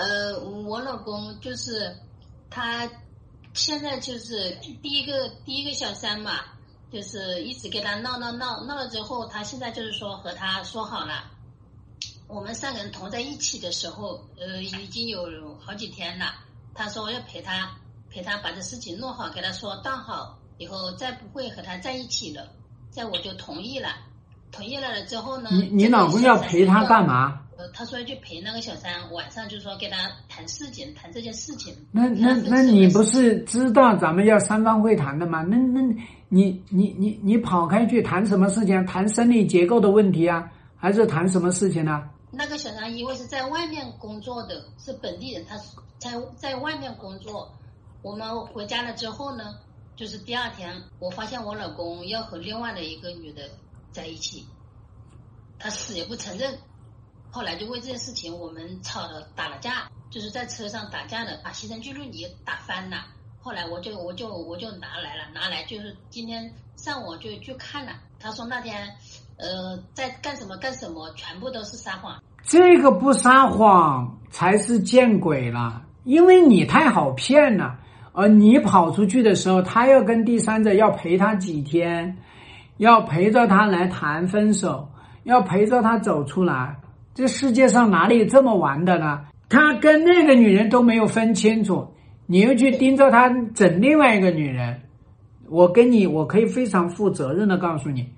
呃，我老公就是他现在就是第一个第一个小三嘛，就是一直跟他闹闹闹闹了之后，他现在就是说和他说好了，我们三个人同在一起的时候，呃，已经有好几天了。他说要陪他陪他把这事情弄好，给他说当好，以后再不会和他在一起了。这我就同意了，同意了了之后呢，你你老公要陪他干嘛？呃，他说要去陪那个小三，晚上就说跟他谈事情，谈这件事情。那那那你不是知道咱们要三方会谈的吗？那那你你你你跑开去谈什么事情？谈生理结构的问题啊，还是谈什么事情呢？那个小三因为是在外面工作的，是本地人，他在在外面工作。我们回家了之后呢，就是第二天，我发现我老公要和另外的一个女的在一起，他死也不承认。后来就为这件事情，我们吵了打了架，就是在车上打架的，把牺牲记录仪打翻了。后来我就我就我就拿来了，拿来就是今天上午就去看了。他说那天。呃，在干什么干什么，全部都是撒谎。这个不撒谎才是见鬼了，因为你太好骗了。而你跑出去的时候，他要跟第三者要陪他几天，要陪着他来谈分手，要陪着他走出来。这世界上哪里有这么玩的呢？他跟那个女人都没有分清楚，你又去盯着他整另外一个女人。我跟你，我可以非常负责任的告诉你。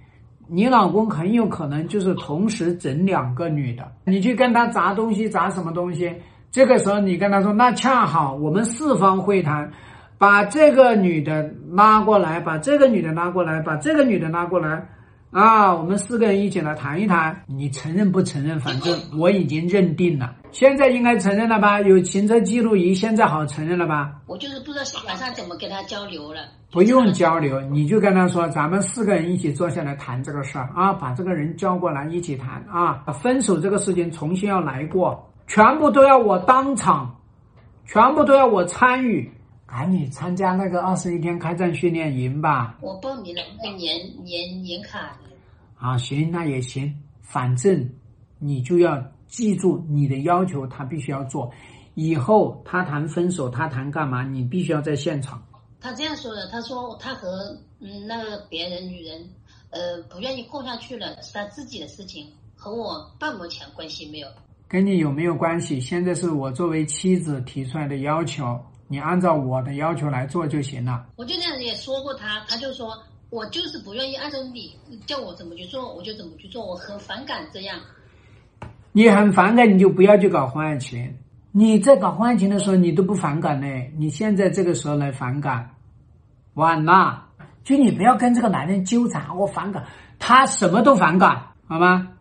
你老公很有可能就是同时整两个女的，你去跟他砸东西，砸什么东西？这个时候你跟他说，那恰好我们四方会谈，把这个女的拉过来，把这个女的拉过来，把这个女的拉过来。啊，我们四个人一起来谈一谈，你承认不承认？反正我已经认定了，现在应该承认了吧？有行车记录仪，现在好承认了吧？我就是不知道晚上怎么跟他交流了。不用交流，你就跟他说，咱们四个人一起坐下来谈这个事儿啊，把这个人叫过来一起谈啊，分手这个事情重新要来过，全部都要我当场，全部都要我参与。赶你参加那个二十一天开战训练营吧！我报名了，那年年年卡。啊，行，那也行，反正你就要记住你的要求，他必须要做。以后他谈分手，他谈干嘛，你必须要在现场。他这样说的，他说他和嗯那个别人女人，呃不愿意过下去了，是他自己的事情，和我半毛钱关系没有。跟你有没有关系？现在是我作为妻子提出来的要求。你按照我的要求来做就行了。我就这样也说过他，他就说我就是不愿意按照你叫我怎么去做，我就怎么去做，我很反感这样。你很反感，你就不要去搞婚外情。你在搞婚外情的时候，你都不反感呢。你现在这个时候来反感，晚了。就你不要跟这个男人纠缠，我反感，他什么都反感，好吗？